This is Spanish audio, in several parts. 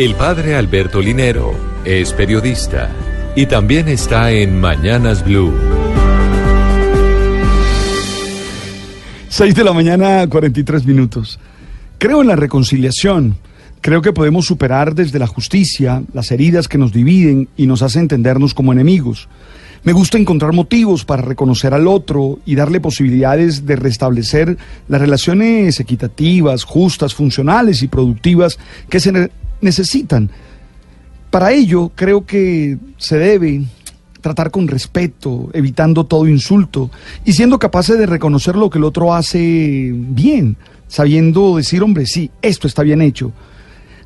El padre Alberto Linero es periodista y también está en Mañanas Blue. 6 de la mañana, 43 minutos. Creo en la reconciliación. Creo que podemos superar desde la justicia las heridas que nos dividen y nos hacen entendernos como enemigos. Me gusta encontrar motivos para reconocer al otro y darle posibilidades de restablecer las relaciones equitativas, justas, funcionales y productivas que se necesitan. Para ello, creo que se debe tratar con respeto, evitando todo insulto y siendo capaces de reconocer lo que el otro hace bien, sabiendo decir, hombre, sí, esto está bien hecho.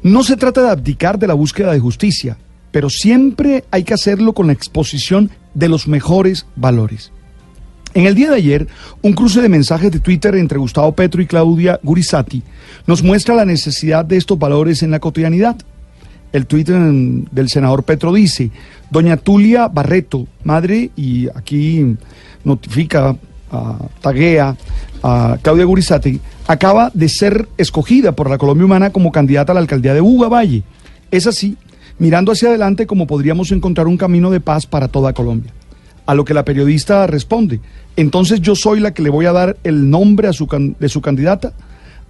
No se trata de abdicar de la búsqueda de justicia, pero siempre hay que hacerlo con la exposición de los mejores valores. En el día de ayer, un cruce de mensajes de Twitter entre Gustavo Petro y Claudia Gurizati nos muestra la necesidad de estos valores en la cotidianidad. El Twitter del senador Petro dice, doña Tulia Barreto, madre, y aquí notifica, ah, taguea a Claudia Gurizati, acaba de ser escogida por la Colombia Humana como candidata a la alcaldía de Buga Valle. Es así, mirando hacia adelante como podríamos encontrar un camino de paz para toda Colombia. A lo que la periodista responde, entonces yo soy la que le voy a dar el nombre de su candidata.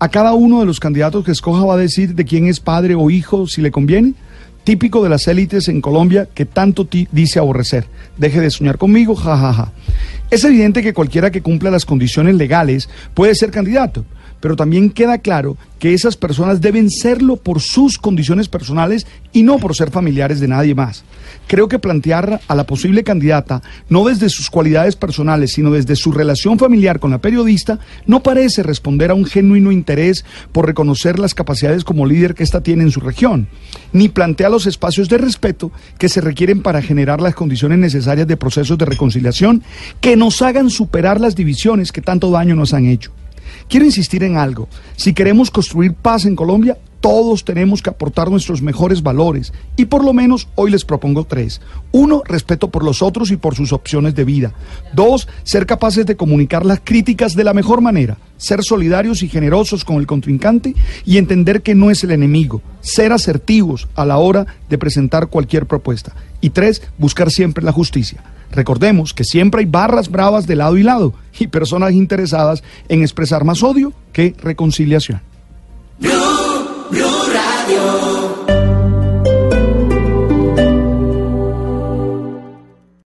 A cada uno de los candidatos que escoja va a decir de quién es padre o hijo si le conviene. Típico de las élites en Colombia que tanto dice aborrecer. Deje de soñar conmigo, jajaja. Es evidente que cualquiera que cumpla las condiciones legales puede ser candidato, pero también queda claro que esas personas deben serlo por sus condiciones personales y no por ser familiares de nadie más. Creo que plantear a la posible candidata, no desde sus cualidades personales, sino desde su relación familiar con la periodista, no parece responder a un genuino interés por reconocer las capacidades como líder que ésta tiene en su región, ni plantea los espacios de respeto que se requieren para generar las condiciones necesarias de procesos de reconciliación que nos hagan superar las divisiones que tanto daño nos han hecho. Quiero insistir en algo. Si queremos construir paz en Colombia, todos tenemos que aportar nuestros mejores valores. Y por lo menos hoy les propongo tres. Uno, respeto por los otros y por sus opciones de vida. Dos, ser capaces de comunicar las críticas de la mejor manera. Ser solidarios y generosos con el contrincante y entender que no es el enemigo. Ser asertivos a la hora de presentar cualquier propuesta. Y tres, buscar siempre la justicia. Recordemos que siempre hay barras bravas de lado y lado y personas interesadas en expresar más odio que reconciliación.